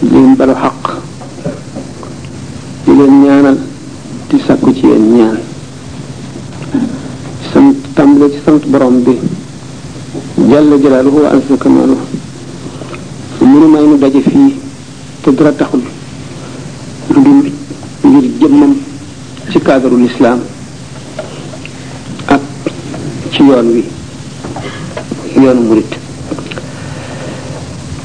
di leen balu xaq di leen ñaanal di sàkku ci yéen ñaan sant tàmbale ci sant borom bi jàll jalaaluhu wa azza kamaaluhu munu may nu daje fii te dara taxul lu dul ngir jëmmam ci cadre l'islam ak ci yoon wi yoonu murit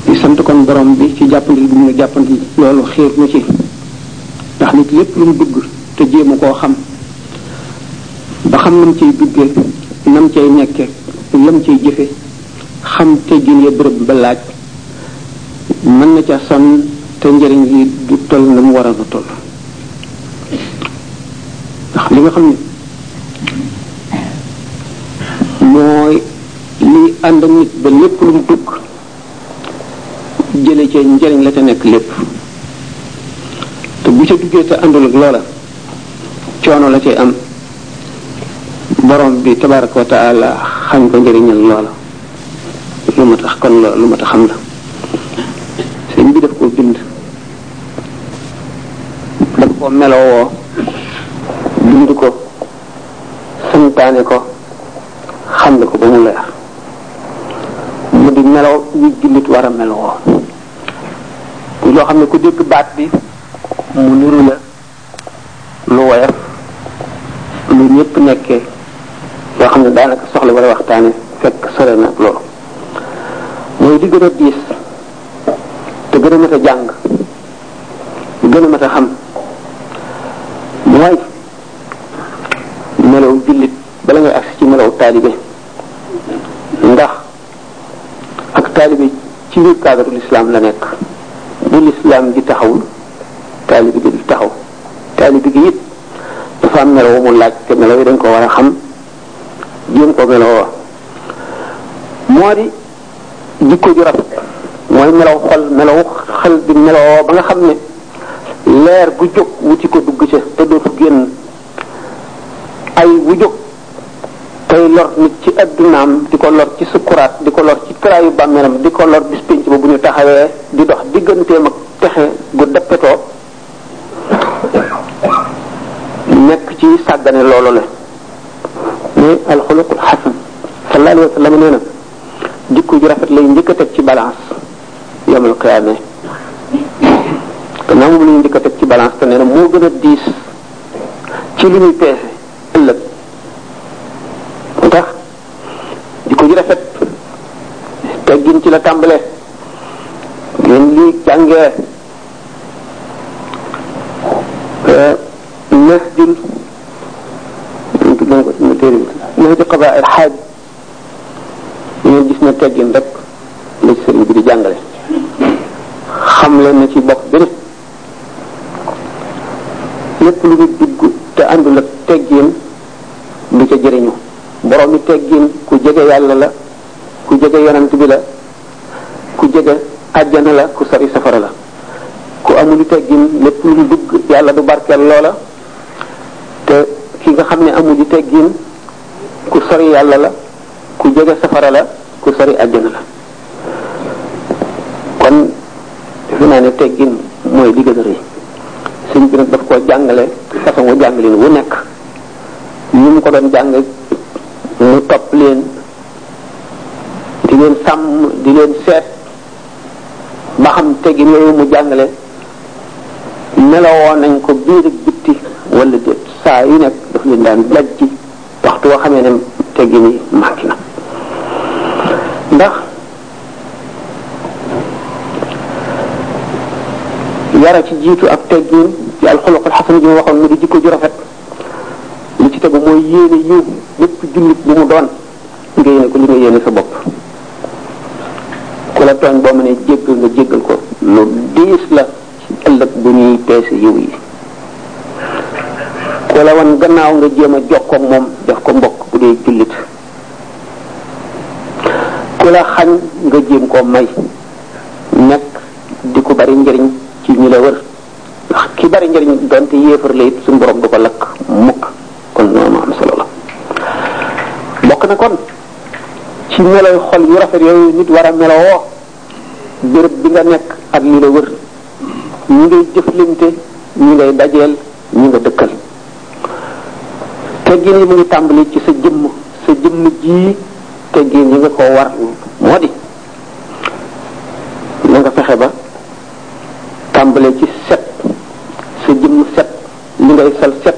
di sant kon borom bi ci jàppandi bi mu jàppandi loolu xiir na ci ndax nit lépp lu mu dugg te jéema koo xam ba xam nam cay duggee nam cay nekke lam cay jëfe xam teggin ya bërëb ba laaj mën na ca sonn te njëriñ li du toll na mu waroon a toll ndax li nga xam ne mooy li ànd ak nit ba lépp lu mu dugg jële ca njëriñ la ca nekk lépp te bu ca duggee te àndul ak loola coono la ci am borom bi tabaraka wa taala xañ ko njëriñal loola lu ma tax kon loolu lu ma tax xam la sëñ bi daf koo bind daf koo melowoo bind ko santaane ko xam la ko ba mu leer mu di melow wi jullit war a melowoo loo xam ne ku dégg baat bi mu niru la lu woyof lu ñëpp nekkee yoo xam ne daanaka soxla war a waxtaane fekk sore na ak loolu mooy di gën a diis te gën a mat a jàng gën a mat a xam mooy melaw jullit bala ngay agsi ci melaw taalibe ndax ak taalibe ci biir cadre l'islam la nekk bu l'islam gi taxawul taalibe gi du taxaw taalibe gi it dafa am melo mu laaj te melo yi dañ ko war a xam jéem ko melo wa moo di jikko ju rafet mooy melaw xol melaw xel di meloo ba nga xam ne leer gu jóg wuti ko dugg ca te dootu génn ay wu jóg tey lor nit ci addunaam di ko lor ci sukkuraat di ko lor ci traayu bàmmeelam di ko lor bis pénc ba bu ñu taxawee di dox digganteem ak texe gu dappetoo nekk ci sàggane loolu la mais alxuluqul xasan sallallahu alayhi wa sallam nee na jikko ju rafet lay njëkk a teg ci balance yawmal qiyaama gannaaw moom la ñu njëkk a teg ci balance te nee na moo gën a diis ci li muy peese ëllëg moo tax di ko ji rafet teggin ci la tàmbale ngeen li jàngee neex jul ñu tuddoon ko sama téere bi neex ji xabaar xaaj ñoo gis ne teggin rek la ci sëriñ bi di jàngale xam leen na ci bopp bi ne lépp lu ñu dugg te àndul ak teggin du ca jëriñu borom mi teggin ku jege yàlla la ku jege yonent bi la ku jege àjjana la ku sori safara la ku amul teggin lépp lu ñu dugg yàlla du barkeel loola te ki nga xam ne amul teggin ku sori yàlla la ku jege safara la ku sori àjjana la kon defe naa ne teggin mooy li gën a rëy sëñ bi nag daf koo jàngale façon wu jàngaleen wu nekk ñu mu ko doon jàng mu topp leen di leen sàmm di leen seet ba xam teggin yooyu mu jàngale melowoo nañ ko biir ak bitti wala déet saa yu nekk daf leen daan lajj waxtu woo xamee ne teggi ni manqué na ndax yara ci jiitu ak teggin ci alxuluqul xasan ji waxoon mu di jikko ju rafet li ci tegu mooy yéene yiw lépp jullit bu mu doon nga yéene ko li nga yéene sa bopp ku la tooñ boo mënee jéggal nga jéggal ko lu diis la ëllëg bu ñuy peese yiw yi ku la wan gannaaw nga jéem a jokkoo ak moom def ko mbokk bu dee jullit ku la xañ nga jéem koo may nekk di ko bari njëriñ ci ñi la wër ndax ki bari njëriñ donte yéefar la it suñu borom du ko lakk mukk kon noonu am solo la bokk na kon ci meloy xol yu rafet yooyu nit war a melowoo béréb bi nga nekk ak li la wër ñi ngay jëflante ñi ngay dajeel ñi nga dëkkal teggin yi mu ngi tàmbali ci sa jëmm sa jëmm ji teggin yi nga ko war moo di na nga fexe ba tàmbale ci set sa jëmm set li ngay sal set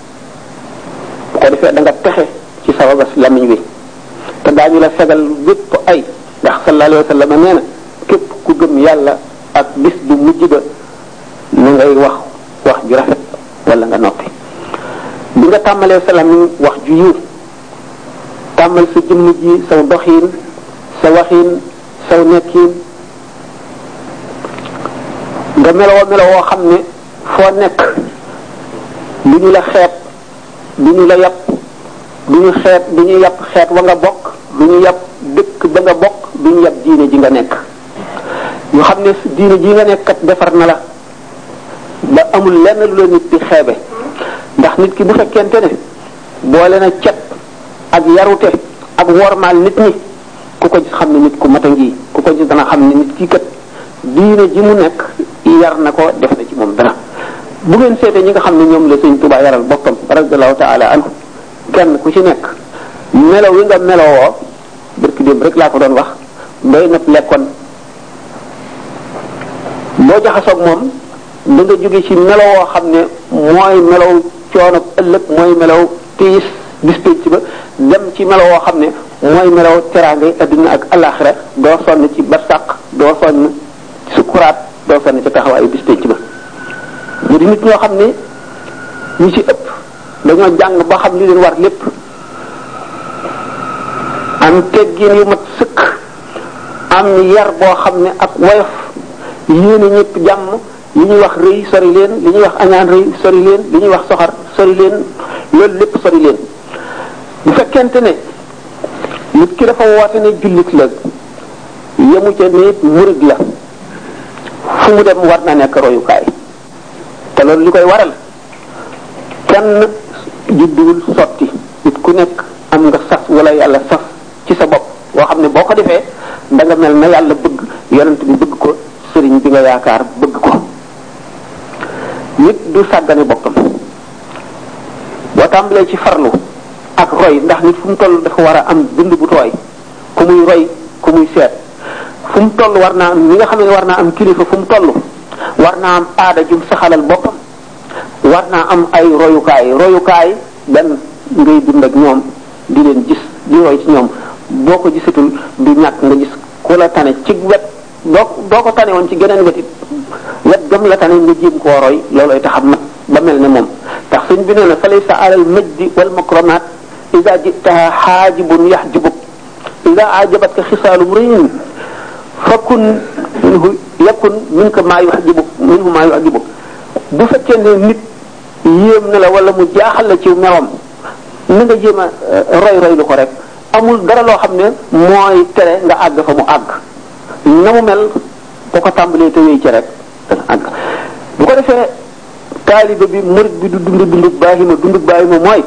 bu ko defee da nga texe ci sababas lamiñ wi te daañu la fegal bépp ay ndax sallallahu alayhi wa sallam nee na képp ku gëm yàlla ak bis bu mujj ba na ngay wax wax ju rafet wala nga noppi bi nga tàmmalee sa lamiñ wax ju yiw tàmmal sa jëmm ji saw doxiin sa waxiin saw nekkiin nga meloo meloo woo xam ne foo nekk du ñu la xeeb du ñu la yàpp du ñu xeet du ñu yàpp xeet wa nga bokk du ñu yàpp dëkk ba nga bokk du ñu yàpp diine ji nga nekk ñu xam ne diine ji nga nekk kat defar na la ba amul lenn lu la nit di xeebe ndax nit ki bu fekkente ne boole na cet ak yarute ak wormaal nit ñi ku ko gis xam ne nit ku mat a ngi ku ko gis dana xam ne nit kii kat diine ji mu nekk yar na ko def na ci moom dara bu ngeen seetee ñi nga xam ne ñoom la sëñ Tuubaa yaral boppam radiallahu taala anhu kenn ku ci nekk melo wi nga melowoo barki démb rek laa ko doon wax doy na lekkoon boo jaxasoog moom da nga jóge ci melo woo xam ne mooy melow coono ëllëg mooy melow tiis bis pénc ba dem ci melo woo xam ne mooy melaw teraangay adduna ak alaxira doo sonn ci barsàq doo sonn ci sukuraat doo sonn ci taxawaayu bis pénc ba ñu di nit ñoo xam ne ñu ci ëpp dañoo jàng ba xam li leen war lépp am teggin yu mat sëkk am yar boo xam ne ak woyof yéene ñëpp jàmm li ñuy wax rëy sori leen li ñuy wax añaan rëy sori leen li ñuy wax soxar sori leen loolu lépp sori leen bu fekkente ne nit ki dafa woote ne jullit la yemu ca ne murid la fu mu dem war na nekk royukaay te loolu li koy waral kenn judduwul sotti nit ku nekk am nga sas wala yàlla sas ci sa bopp boo xam ne boo ko defee da nga mel na yàlla bëgg yonent bi bëgg ko sëriñ bi nga yaakaar bëgg ko nit du sàggane boppam boo tàmbalee ci farlu ak roy ndax nit fu mu toll dafa war a am dund bu tooy ku muy roy ku muy seet fu mu toll war naa am ñi nga xam ne war naa am kilifa fu mu toll war naa am aada jum saxalal boppam war naa am ay royukaay royukaay benn ngay dund ak ñoom di leen gis di roy ci ñoom boo ko gisatul du ñàkk nga gis ku la tane ci wet boo boo ko tane woon ci geneen wetit wet gëm la tane nga jéem koo roy loolooy tax a mat ba mel ne moom tax sëñ bi nee na fa laysa alal majdi wal makromat ida jitaha xaajibun yaxjubuk ida ajabatka xisaalu mriin fakun minhu yakun minka maa yuxjibuk minhu maa yuxjibuk bu fekkee ne nit yéem na la wala mu jaaxal la ci mewam na nga jéem a roy roy lu ko rek amul dara loo xam ne mooy tere nga àgg fa mu àgg na mu mel boo ko tàmbalee te wéy ci rek dana àgg bu ko defee taaliba bi murid bi du dund dundug baahima dundug baahima mooy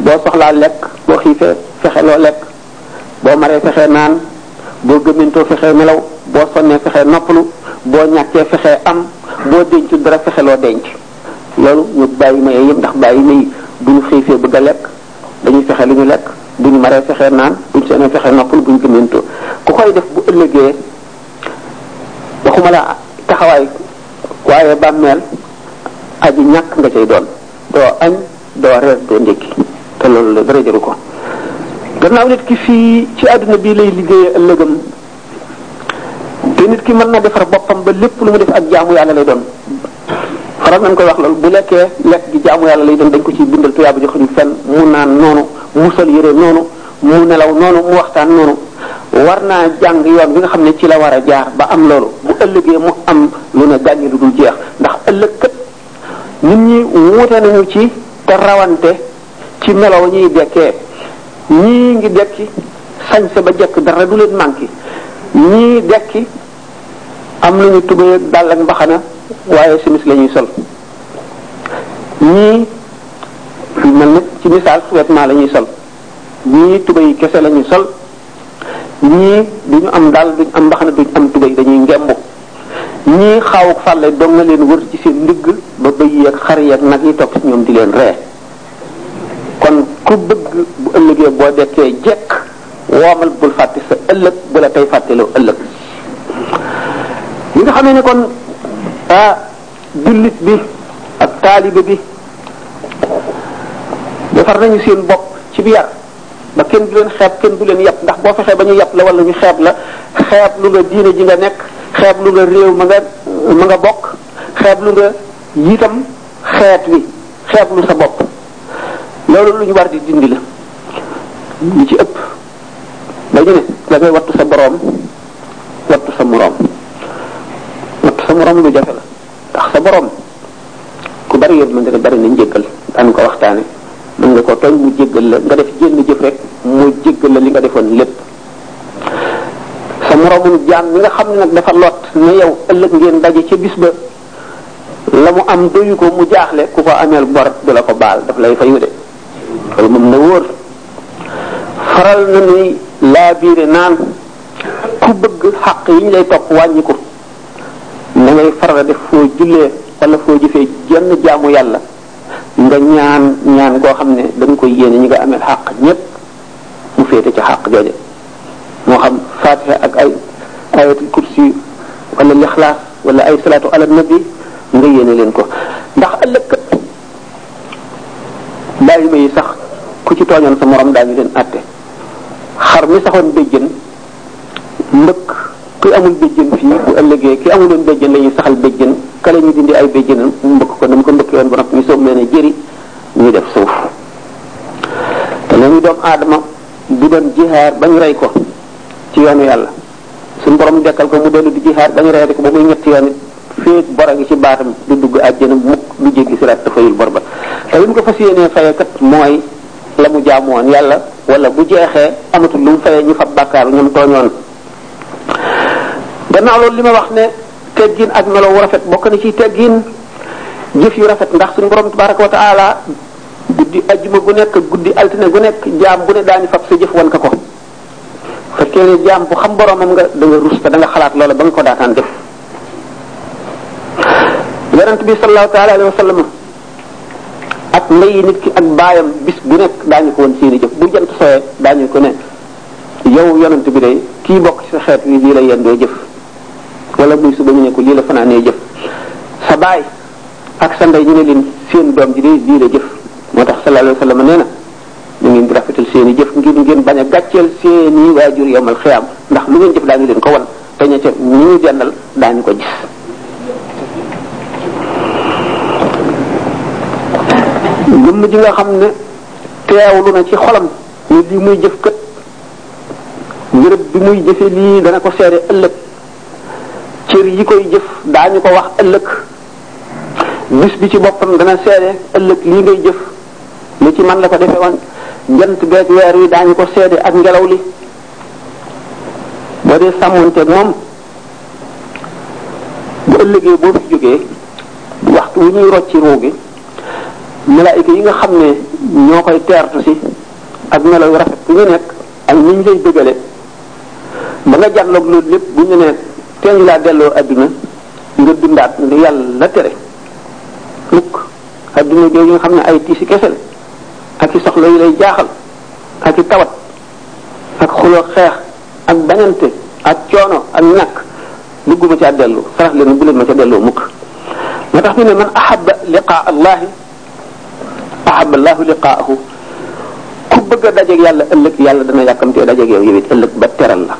boo soxlaa lekk boo xiifee fexe loo lekk boo maree fexee naan boo gëmmentoo fexee nelaw boo sonnee fexee noppalu boo ñàkkee fexee am boo dencu dara fexe loo denc loolu ñu bàyyi ma yëpp ndax bàyyi ma yi bu ñu xiifee bëgg a lekk dañuy fexe li ñu lekk bu ñu maree fexee naan bu ñu seenee fexee noppalu bu ñu gëmmentoo ku koy def bu ëllëgee waxuma la taxawaay waaye bàmmeel aji ñàkk nga cay doon doo añ doo reer doo ndékki te loolu la dara jaru ko gannaaw nit ki fii ci àdduna bi lay liggéeyee ëllëgam te nit ki mën na defar boppam ba lépp lu mu def ak jaamu yàlla lay doon faral nañ koy wax loolu bu lekkee lekk gi jaamu yàlla lay doon dañ ko ci bindal tuyaaba jox ñu fenn mu naan noonu mu sol yére noonu mu nelaw noonu mu waxtaan noonu war naa jàng yoon bi nga xam ne ci la war a jaar ba am loolu bu ëllëgee mu am lu ne gàññi lu dul jeex ndax ëllëg kat nit ñi wuute nañu ci te rawante ci melo wa ñuy dekkee ñii ngi dekki sañse ba jekk dara du leen manqué ñii dekki am nañu tubéy ak dàll ak mbaxana waaye simis la ñuy sol ñii mel na ci misaal vêtement la ñuy sol ñii tubéy kese la ñuy sol ñii duñu am daal duñu am mbaxana duñu am tubéy dañuy ngemb ñii xaaw fàlle dong nga leen wër ci seen ndigg ba bëy yeeg xar yeeg nag yi topp ci ñoom di leen ree kon ku bëgg bu ëllëgee boo dekkee jekk woomal bul fàtte sa ëllëg bu la tey fàtteloo ëllëg li nga xamee ne kon ah jullit bi ak taalibe bi defar nañu seen bopp ci bi yar ba kenn du leen xeeb kenn du leen yàpp ndax boo fexee ba ñu yàpp la wala ñu xeeb la xeeb lu nga diine ji nga nekk xeeb lu nga réew ma nga ma nga bokk xeeb lu nga yitam xeet wi xeeb lu sa bopp loolu lu ñu war di dindi la ñu ci ëpp dañu ne da ngay wattu sa boroom wattu sa moroom wattu sa moroom lu jafe la ndax sa borom ku bari yërmande la bari na njëggal daan ko waxtaane mën nga ko tooñ mu jéggal la nga def jénn jëf rek mu jéggal la li nga defoon lépp sa moroomum jaam mi nga xam ne nag dafa lot ne yow ëllëg ngeen daje ca bis ba la mu am doyu ko mu jaaxle ku ko ameel bor du la ko baal daf lay fayu de loolu moom na wóor faral na nuy laa biire naan ku bëgg xaq yi ñu lay topp wàññi ko na ngay faral a def foo jullee wala foo jëfee jenn jaamu yàlla nga ñaan ñaan goo xam ne da nga koy yéene ñi nga amee xàq ñépp mu féete ci xàq jooje moo xam fatiha ak ay ayatul kursi wala lixlaas wala ay salaatu ala nabi nga yéene leen ko ndax ëllëg kat bàyyi ma yi sax ku ci tooñoon sa morom daañu leen àtte xar mi saxoon béjjën mbëkk kuy amul béjjën fii bu ëllëgee ki amuloon béjjën la ñuy saxal béjjën kale ñu dindi ay béjjënam mu mbëkk ko dama ko mbëkkee woon ba noppi ñu soog leen a jëri ñu def suuf te nañu doomu aadama bu doon jihaar ba ñu rey ko ci yoonu yàlla suñu borom dekkal ko mu dellu di jihaar ba ñu rey ko ba muy ñetti yoon it féeg bor a ngi ci baatam du dugg àjjana mukk du jéggi siraat te fayul bor ba te li mu ko fas yéenee faye kat mooy la mu jaamu woon yàlla wala bu jeexee amatul lu mu fayee ñu fab bàkkaaru ñoom tooñoon gannaaw loolu li ma wax ne teggin ak melo wu rafet bokk na ci teggin jëf yu rafet ndax suñu borom tabaraka wa taala guddi ajjuma gu nekk guddi altine gu nekk jaam bu ne daañu fab sa jëf wan ka ko fekkee ne jaam bu xam boromam nga da nga rus te da nga xalaat loola ba nga ko daataan def yonent bi sallallahu taala alayhi wa sallam ak ndeyi nit ki ak baayam bis bu nekk daañu ko woon seeni jëf bu jant sooyee daañu ko ne yow yonent bi de kii bokk ci sa xeet wi lii la yendoo jëf wala muy suba ñu ne ko lii la fanaanee jëf sa baay ak sa ndey ñu ne leen seen doom ji de lii la jëf moo tax sallallahu alayhi wa sallam nee na ñu ngeen di rafetal seeni jëf ngir ngeen bañ a gàcceel seeni waajur yowmal xiyaam ndax lu ngeen jëf daañu leen ko wan te ña ca ñi ñu dendal daañu ko gis jëmm ji nga xam ne teewlu na ci xolam ne lii muy jëf kët bërëb bi muy jëfe lii dana ko seere ëllëg cër yi koy jëf daañu ko wax ëllëg bis bi ci boppam dana seede ëllëg lii ngay jëf li ci man la ko defee woon jant beeg weer wi daañu ko seede ak ngelaw li boo dee sàmmonteeg moom bu ëllëgee boo fi jógee waxtu wu ñuy rocci ruu gi malaayika yi nga xam ne ñoo koy teertu si ak melaw rafet bu ñu nekk ak ni ñu lay bëggale ba nga jàlloog loolu lépp bu ñu ne teeñ laa delloo adduna nga dundaat nga yàlla tere mukk adduna jooju nga xam ne ay tiisi kese la ak i soxla yi lay jaaxal ak i tawat ak xuloo xeex ak bañante ak coono ak ñàkk bëgguma caa dellu sarax leen bu leen ma ca delloo mukk moo tax ñu ne man ahaba liqaa allahi ahaba allahu liqaahu ku bëgg a dajeeg yàlla ëllëg yàlla dana yàkkamtee dajeeg yow yowit ëllëg ba teral la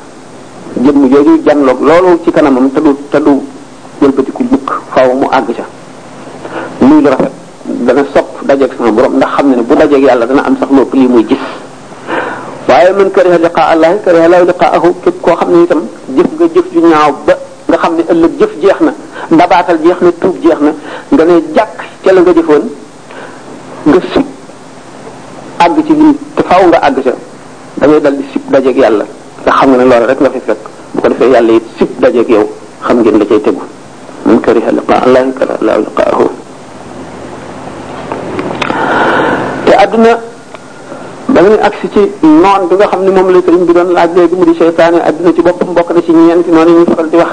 jëmm jooju janloog loolu ci kanamam te du te du wëlbatiku mukk faaw mu àgg ca muy lu rafet dana sopp dajeeg sama borom ndax xam ne ne bu dajeeg yàlla dana am sax lopp lii muy gis waaye man kariha liqaa allahi kariha laahu liqaahu képp koo xam ne itam jëf nga jëf ju ñaaw ba nga xam ne ëllëg jëf jeex na ndabaatal jeex na tuub jeex na nga ne jàkk ca la nga jëfoon nga sib àgg ci lii te faaw nga àgg ca da ngay dal di sib dajeeg yàlla nga xam nga ne loolu rek nga fi fekk bu ko defee yàlla it sib dajeeg yow xam ngeen la cay tegu man kariha liqaa allahi kariha laahu liqaahu te àdduna danañu agsi ci noon bi nga xam ne moom la sëriñ bi doon laaj léegi mu di seytaane adduna ci boppam bokk na ci ñeenti noonu ñuy faral di wax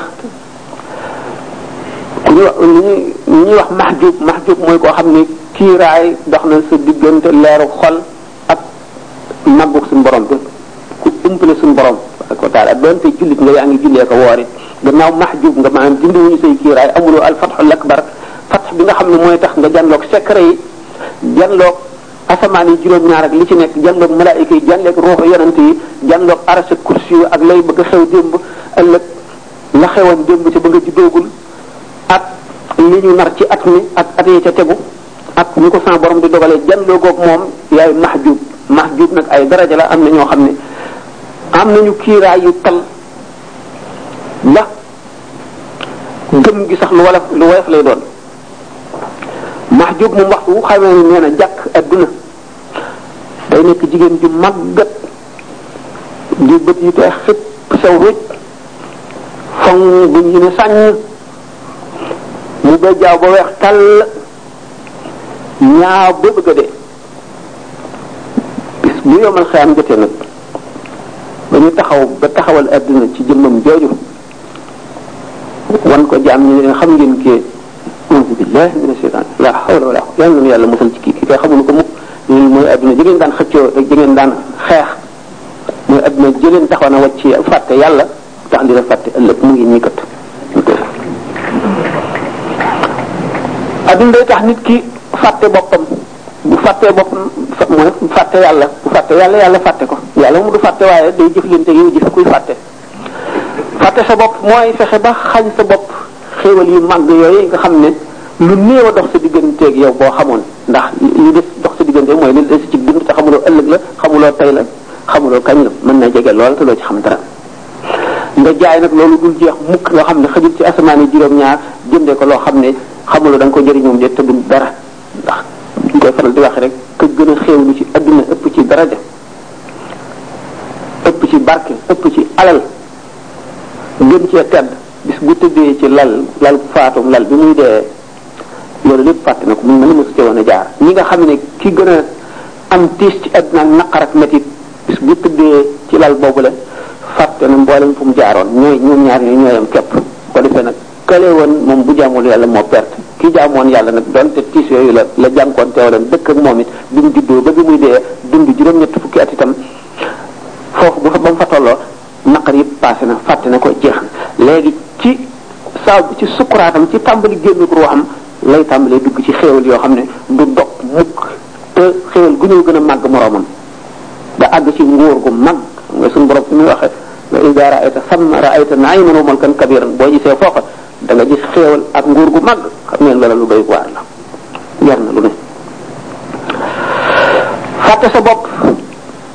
ku ñu wax ñi ñuy wax mahjub mahjub mooy koo xam ne kiiraay dox na sa diggante leeru xol ak màggug suñu borom bi ku umpale suñu borom ko taala doonte jullit nga yaa ngi jullee ko woori gannaaw mahjub nga maanaam dindi wuñu say kiiraay amuloo al fathul akbar fath bi nga xam ne mooy tax nga janloog secret yi janloog asamaan yi juróom-ñaar ak li ci nekk janloog malaayika yi janleeg ruuxu yonent yi janloog arasa kursi yu ak lay bëgg a xew démb ëllëg la xewoon démb ci ba nga juddoogul ak li ñu nar ci at mi ak at yi ca tegu ak ñu ko sama borom di dogalee janloogoog moom yaay mahjub mahjub nag ay daraja la am na ñoo xam ne am nañu kiiraay yu tal ndax gëm gi sax lu wolof lu woyof lay doon max jóg moom waxtu wu xamee ne nee na jàkk adduna day nekk jigéen ju màggat di bët yu tee xit sew rëj foŋ buñ ñu ne sàññ mu ba jaaw ba weex tàll ñaaw ba bëgg a dee bis bu yomal xeyam jotee nag ba ñu taxaw ba taxawal adduna ci jëmmam jooju wan ko jaam ñi leen xam ngeen kii auzu billahi mina shaytaan la hawla wala quwwata yàlla na yàlla musal ci kii kii kay xamuñu ko mukk lii mooy adduna ji ngeen daan xëccoo ak ji ngeen daan xeex mooy adduna ji leen taxoon a wàcc fàtte yàlla tax dina fàtte ëllëg mu ngi ñii kat adduna day tax nit ki fàtte boppam bu fàttee boppam mooy fàtte yàlla bu fàtte yàlla yàlla fàtte ko yàlla mu du fàtte waaye day jëflante yow jëf kuy fàtte fàtte sa bopp mooy fexe ba xañ sa bopp xéewal yu màgg yooyu nga xam ne lu néew a dox sa digganteeg yow boo xamoon ndax li des dox sa diggante mooy li des ci dund te xamuloo ëllëg la xamuloo tey la xamuloo kañ la mën na jege lool te loo ci xam dara nga jaay nag loolu dul jeex mukk loo xam ne xëjul ci asamaan yi juróom-ñaar jëndee ko loo xam ne xamuloo da nga ko jëriñoom de te du dara ndax ñu koy faral di wax rek ka gën a xéewlu ci adduna ëpp ci daraja ëpp ci barke ëpp ci alal gën cee tedd bis bu tëddee ci lal lal faatum lal bi muy dee loolu lépp fàtte na ko mu mel ni mosu ci woon a jaar ñi nga xam ne ki gën a am tiis ci àdduna ak naqar ak métit bis bu tëddee ci lal boobu la fàtte na mboolem fu mu jaaroon ñooy ñoom ñaar ñooy ñooyam képp ko defee nag kële woon moom bu jaamul yàlla moo perte ki jaamoon yàlla nag donte tiis yooyu la la jànkoon teewaloon dëkk ak moom it bi mu juddoo ba bi muy dee dund juróom-ñett fukki at itam foofu bu fa ba mu fa tolloo naqar yëpp passé na fàtte na ko jeex na léegi ci saa ci sukkuraatam ci tàmbali génn ko ruuxam lay tàmbalee dugg ci xéewal yoo xam ne du dog mukk te xéewal gu ñëw gën a màgg moroomam nga àgg ci nguur gu mag nga suñu borom fi muy waxe nga ida raayta samma raayta naiman wa mulkan kabiran boo gisee foofa da nga gis xéewal ak nguur gu mag xam ngeen loola lu doy waar la jar na lu ne fàtte sa bopp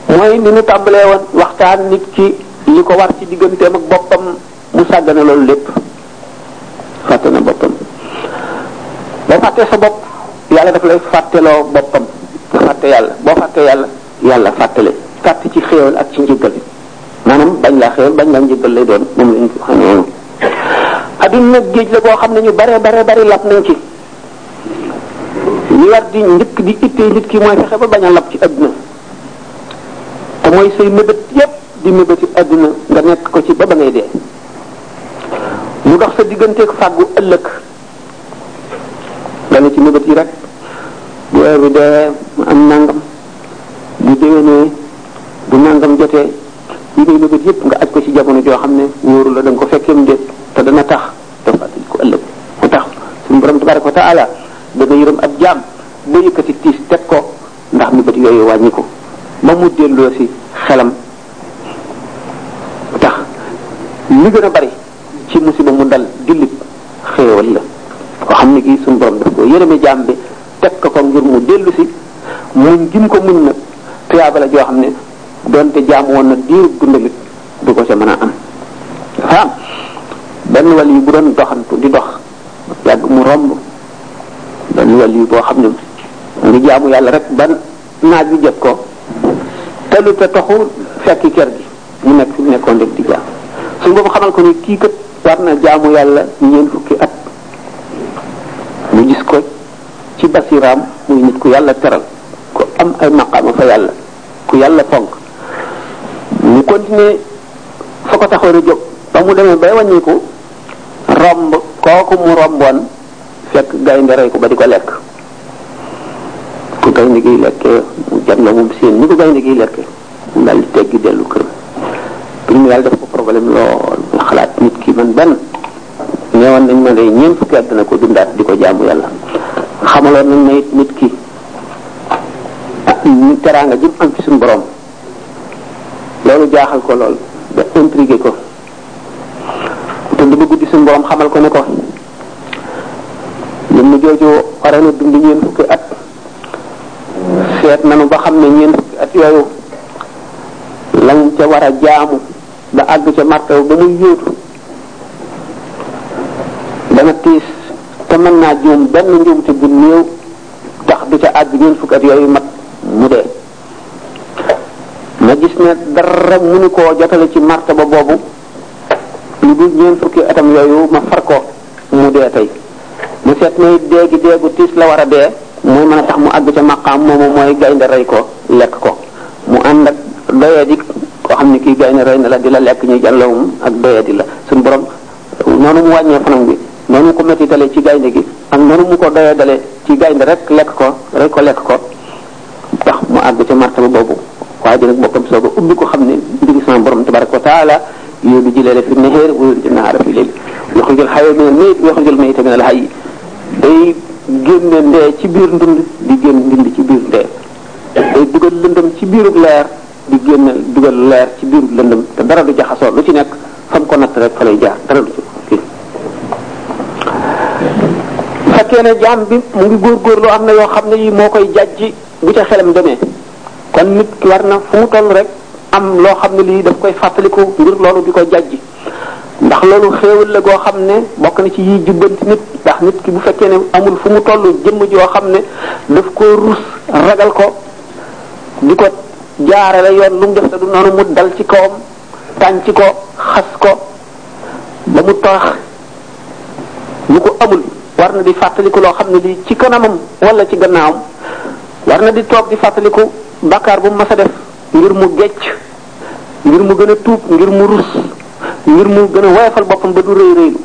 mooy ni ñu tàmbalee woon waxtaan nit ki li ko war ci digganteem ak boppam mu sàggane loolu lépp fàtte na boppam boo fàttee sa bopp yàlla daf lay fàtteloo boppam nga fàtte yàlla boo fàttee yàlla yàlla fàttale fàtte ci xéewal ak ci njëggal maanaam bañ laa xéewal bañ laa njëggal lay doon moom lañ xam ne moom adduna nag géej la boo xam ne ñu bare bare bari lap nañ ci li war di njëkk di ittee nit ki mooy fexe ba bañ a lap ci adduna te mooy say mébét yépp di mébéti àdduna nga nekk ko ci ba ba ngay dee mu dox sa digganteeg fàggu ëllëg nga ne ci mébét yi rek bu weer bi dee mu am nangam bu déwénee bu nangam jotee yi ngay mébét yépp nga aj ko ci jamono joo xam ne wóoru la da nga ko fekkeem déet te dana tax te fàttali ko ëllëg mu tax suñu borom tabaraka wa taala dana yërëm ab jaam ba yëkkati tiis teg ko ndax mi bët yooyu wàññi ko ba mu delloo si xelam tax li gën a bari ci musiba mu dal jullit xéewal la ko xam ne kii suñu borom daf ko yërëme jaam bi teg ko ko ngir mu dellu si muñ gim ko muñ nag tuyaaba la joo xam ne donte jaam woon na diir dundalit du ko ca mën a am dafa am benn wàll yi bu doon doxantu di dox yàgg mu romb benn wàllu boo xam ne mu ngi jaamu yàlla rek ba naaj bi jot ko te lu te taxu fekki kër gi mu nekk fi mu nekkoon rek di jaam suñu boobu xamal ko ne kii kat war na jaamu yàlla ñeent fukki at mu gis ko ci basiraam muy nit ku yàlla teral ku am ay maqaama fa yàlla ku yàlla fonk mu continuer fa ko taxoon a jóg ba mu demee bay wàññiku romb kooku mu romboon fekk gaynde rey ko ba di ko lekk ku gaynde giy lekkee mu jot la moom seen ni ko gaynde giy lekkee mu daal di teggi dellu kër bi mu yàlla def ko problème lool muy xalaat nit ki man ban ñëwoon nañ ma day ñeent fukki at dina ko dundaat di ko jaamu yàlla xamaloon nañ ma it nit ki ñu teraanga jëm am ci suñu borom loolu jaaxal ko lool ba intrigué ko dund ba guddi suñu borom xamal ko ne ko ñun ñu jooju waroon a dund ñeent fukki at seet nanu ba xam ne ñeent fukki at yooyu lañ ca war a jaamu ba àgg ca martaw ba muy yóotu dana tiis te mën naa juum benn njuumte bu néew tax du ca àgg ñeent fukki at yooyu mat mu dee nga gis ne dara mënu koo jotale ci martaba boobu lu dul ñeent fukki atam yooyu ma far ko mu dee tey mu seet ne dee gi dee gu tiis la war a dee mooy mën a tax mu àgg ca maqaam moomu mooy gaynde rey ko lekk ko mu ànd ak doyadi koo xam ne kii gaynde rey na la di la lekk ñuy jàllawum ak doyadi la suñu borom noonu mu wàññee fanam bi noonu mu ko métti dalee ci gaynde gi ak noonu mu ko doyee dalee ci gaynde rek lekk ko rek ko lekk ko tax mu àgg ca martaba boobu waaye dina bokkam soog a ubbi ko xam ne mbiri sama borom tabaraka wa taala yooyu du jëlee fi naheer wala du nahaara fi léegi yoxrijul xayya min al mayit yoxrijul mayita min al hayy day génne ndee ci biir ndund di génn ndund ci biir ndee day dugal lëndëm ci biirub leer di génn dugal leer ci biiru lëndëm te dara du jaxasoo lu ci nekk fa mu ko natt rek fa lay jaar dara du ci kii bu fekkee ne jaam bi mu ngi góorgóorlu am na yoo xam ne yi moo koy jàjji bu ca xelam demee kon nit ki war na fu mu toll rek am loo xam ne lii daf koy fàttaliku ngir loolu di ko jàjji ndax loolu xéewal la goo xam ne bokk na ci yiy jubbanti nit ndax nit ki bu fekkee ne amul fu mu toll jëmm joo xam ne daf ko rus ragal ko di ko jaarale yoon lu mu def te du noonu mu dal ci kawam tànc ko xas ko ba mu toox lu ko amul war na di fàttaliku loo xam ne lii ci kanamam wala ci gannaawam war na di toog di fàttaliku bàkkaar bu mu mas a def ngir mu gecc ngir mu gën a tuub ngir mu rus ngir mu gën a woyofal boppam ba du rëy rëylu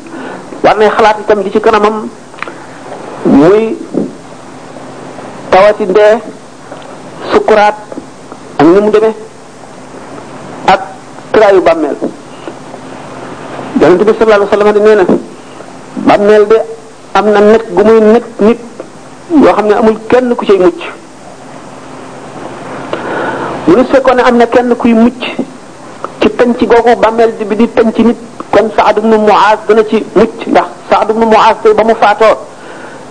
war nay xalaat itam li ci kanamam muy tawati dee sukuraat ak ni mu demee ak traayu bàmmeel yonent bi sallallahu alayhi wasallam di nee na bàmmeel de am na nekk gu muy nekk nit yoo xam ne amul kenn ku cay mucc mu ne su fekkoon ne am na kenn kuy mucc ci tënc googu bàmmeel bi di tënc nit kon Saad ibnu Muaz dana ci mucc ndax Saad ibnu Muaz tey ba mu faatoo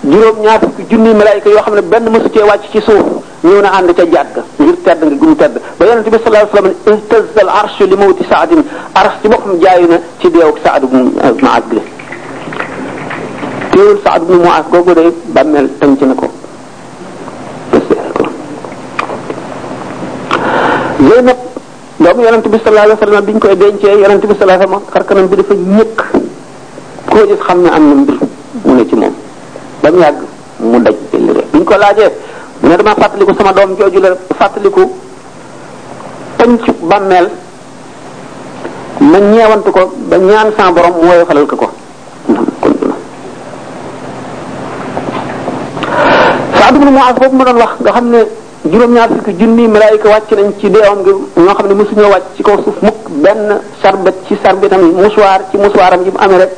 juróom ñaar fukki junni malaayika yoo xam ne benn mësu cee wàcc ci suuf ñëw na ànd ca jàgg ngir tedd nga gum tedd ba yonente bi sallallahu alayhi wasallam ihtazza al arshu li mawti saadin ars ci boppam jaayu na ci deewuk Saad ibnu Muaz bi teewul Saad ibnu Muaz googu day bàmmeel tënc na ko Zeynab doomu yonent bi sallallahu alayhi wa sallam bi ñu koy dencee yonent bi sallallahu alayhi wa sallam xar kanam bi dafa ñëkk koo gis xam ne am na mbir mu ne ci moom ba mu yàgg mu daj benn rek bi ñu ko laajee mu ne dama fàttaliku sama doom jooju la fàttaliku tañ ci bàmmeel ma ñeewantu ko ba ñaan sans borom mu woyofalal ko ko Saad ibn Muaz boobu ma doon wax nga xam ne juróom-ñaar fukki junni malaayika wàcc nañ ci deewam gi ñoo xam ne mosuñoo wàcc ci kaw suuf mukk benn sarbet ci sarbetam yi musuwaar ci musuwaaram yi mu amee rek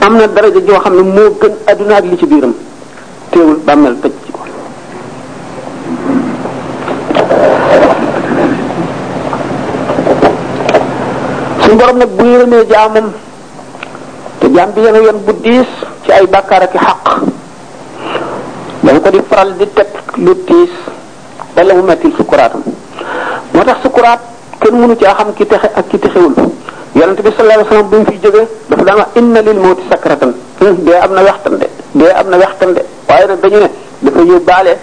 am na daraja joo xam ne moo gën adduna ak li ci biiram teewul bàmmeel toj ci ko suñu borom nag bu yërëmee jaamam te jaam bi yenu yoon bu diis ci ay bàkkaar ak i xaq dañ ko di faral di teg lu diis ba la mu mettil sukkuraatam moo tax sukuraat kenn mënu caa xam ki texe ak ki texewul yonente bi sallallahu alayhi wasallam bu ñu fi jóge dafa daan wax inna lil mawti sakratan dee am na wextan de dee am na wextan de waaye nag dañu ne dafa yóbbaale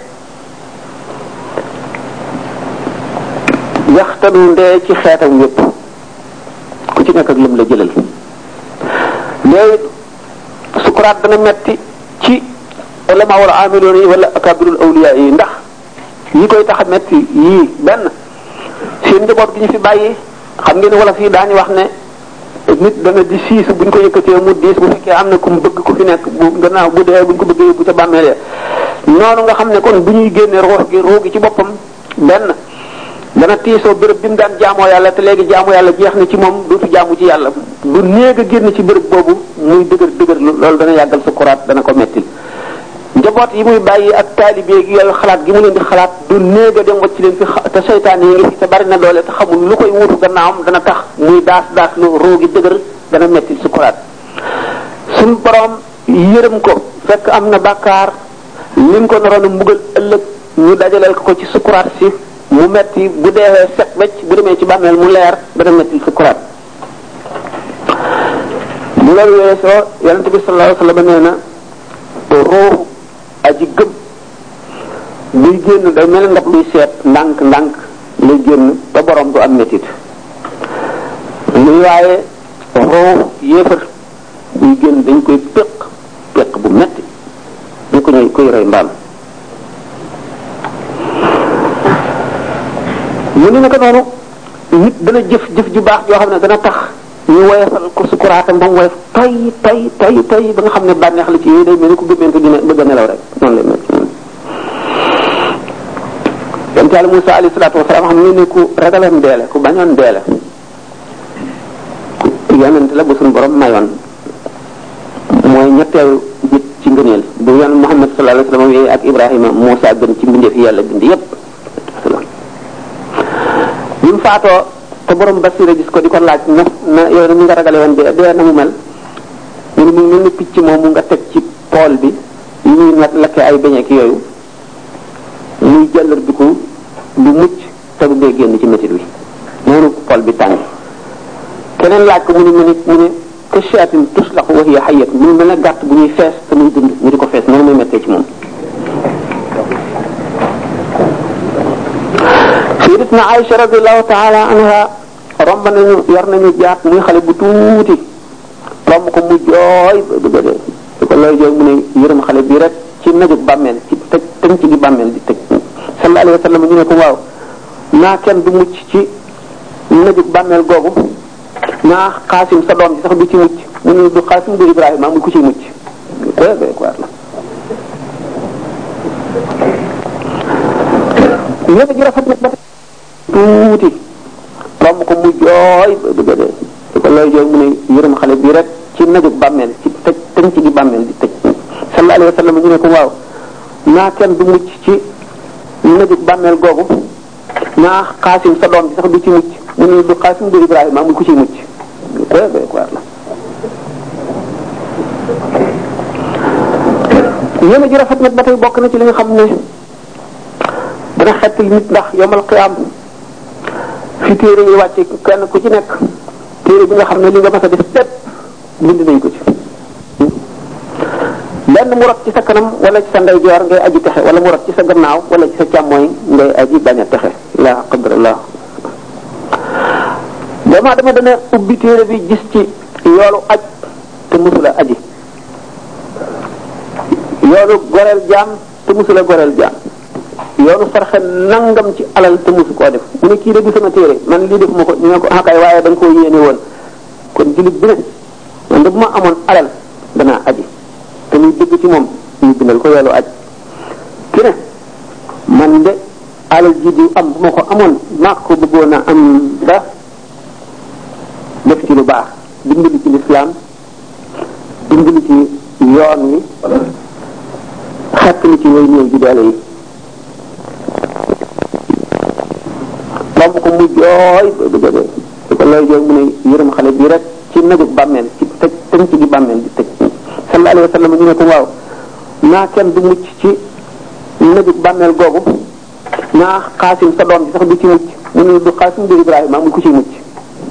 yaxtanu ndee ci xeetam yépp ku ci nekk ak lim la jëlal léegi sukuraat dana metti ci ulama wala amiloon yi wala akabirul awliya yi ndax yi koy tax a metti yii benn seen njaboot gi ñu fi bàyyi xam ngeen wala fii daañu wax ne nit dana di siis buñ ko yëkkatee mu diis bu fekkee am na ku mu bëgg ku fi nekk bu gannaaw bu dee buñ ko bëggee bu ca bàmmeelee noonu nga xam ne kon bu ñuy génnee ruux gi ruux gi ci boppam benn dana tiisoo béréb bi mu daan jaamoo yàlla te léegi jaamu yàlla jeex na ci moom dootu jaamu ci yàlla bu néeg a génn ci béréb boobu muy dëgër dëgër loolu dana yàggal sukuraat dana ko mettil njaboot yi muy bàyyi ak taalibe gi yooyu xalaat gi mu leen di xalaat du néega dem wacc leen fi xa- te seytaan yi ngi fi te bari na doole te xamul lu koy wutu gannaawam dana tax muy daas daas lu roo gi dëgër dana metti su kuraat suñu borom yërëm ko fekk am na bàkkaar lim ko naroon a mbugal ëllëg ñu dajaleel ko ci sukuraat si mu metti bu deewee set wecc bu demee ci bàmmeel mu leer dana metti sukuraat bu loolu weesoo yonente bi sallallahu alayhi wa sallam nee na ruuxu aji gëm buy génn day mel ndox luy seet ndànk ndànk lay génn ba borom du am métit muy waaye ruux yéefar buy génn dañ koy péq péq bu metti ñu ko ñuy koy rey mbaam mu ni naka noonu nit dana jëf jëf ju baax joo xam ne dana tax ñu woyofal ko sukuraatam ba mu woyof tay tay tay tay ba nga xam ne bànneex la ci yooyu day mel ni ku gëmmente dina bëgg a nelaw rek noonu lay mel yonent yàlla Musa alayhi salaatu wasalaam xam ne ni ku ragaloon deele ku bañoon deele ku yonent la bu suñu borom mayoon mooy ñetteelu nit ci ngëneel bu yoon Muhammad sallallahu alayhi wasallam yooyu ak Ibrahima Musa gën ci mbindeef yàlla bind yépp bi mu faatoo te borom basira gis ko di ko laaj na na yow ni nga ragale woon dee dee na mu mel mu ne mu mel ni picc moomu nga teg ci pool bi yi ñuy nag lakke ay beñe ki yooyu muy jàllar bi ko lu mucc te du dee génn ci métit wi noonu pool bi tàng keneen laaj ko mu ne mu ne mu ne ka shaatin tuslax wa hiya xayat mu ngi mel ne gàtt bu ñuy fees te muy dund ñu di ko fees noonu muy mettee ci moom sayyidatuna Aïcha radiyallahu taala anha romb nañu yar nañu jaat muy xale bu tuuti romb ko mu jooy ba dëgg dee di ko looy jooy mu ne yërëm xale bi rek ci najug bàmmeel ci tëj tënc gi bàmmeel di tëj sallallahu alayhi wa sallam ñu ne ko waaw naa kenn du mucc ci najug bàmmeel googu naa xaasim sa doom ji sax du ci mucc mu ne du xaasim du Ibrahima mu ku ciy mucc koy doy ko war la ñebe ji rafet nag ba tuuti romb ko mu jooy ba dëgg de di ko looy jooy mu ne yërëm xale bi rek ci najug bàmmeel ci tëj tënc gi bàmmeel di tëj sallallahu alayhi wa sallam ñu ne ko waaw naa kenn du mucc ci najug bàmmeel googu naa xaasim sa doom bi sax du ci mucc mu ne du xaasim du Ibrahima amul ku ci mucc lu koy doy waar la yéen a ji rafet nag ba tey bokk na ci li nga xam ne dana xettali nit ndax yomal xiyaam fi téere yi wàcce kenn ku ci nekk téere bi nga xam ne li nga mas a def lépp bind nañ ko ci benn mu rot ci sa kanam wala ci sa ndeyjoor ngay aji texe wala mu rot ci sa gannaaw wala ci sa càmmooñ ngay aji bañ a texe la qadrallah dama dama dana ubbi téere bi gis ci yoolu aj te musula aji yoolu goreel jaam te musula goreel jaam yoonu sarxe nangam ci alal te musu koo def mu ne kii de du sama téere man lii def ma ko ñu ne ko xakaay waaye da nga koo yéene woon kon jullit bi ne man de bu ma amoon alal danaa aji te muy dëgg ci moom ñu bindal ko yoolu aj ki ne man de alal ji di am bu ma ko amoon maa ko bëggoon a am ba def ci lu baax dimbali ci lislaam dimbali ci yoon wi xàttali ci way néew ji doole yi romb ko mu jooy ba bëgg a dee su ko looy jooy mu ne yërëm xale bi rek ci najug bàmmeel ci tëj tënc gi bàmmeel di tëj sallallahu alayhi wa sallam ñu ne ko waaw naa kenn du mucc ci najug bàmmeel googu naa xaasim sa doom ji sax du ci mucc mu ne du xaasim du Ibrahima amul ku ciy mucc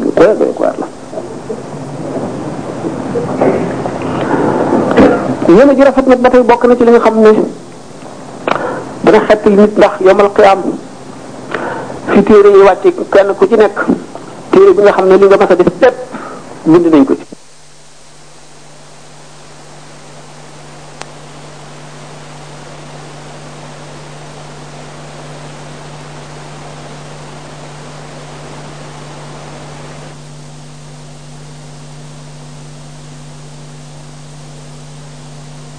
lu koy doy waar la yéen a ji rafet nag ba tey bokk na ci li nga xam ne dana xettali nit ndax yomal xiyaam fi téere yi wàcce kenn ku ci nekk téere bi nga xam ne li nga mas a def lépp bind nañ ko ci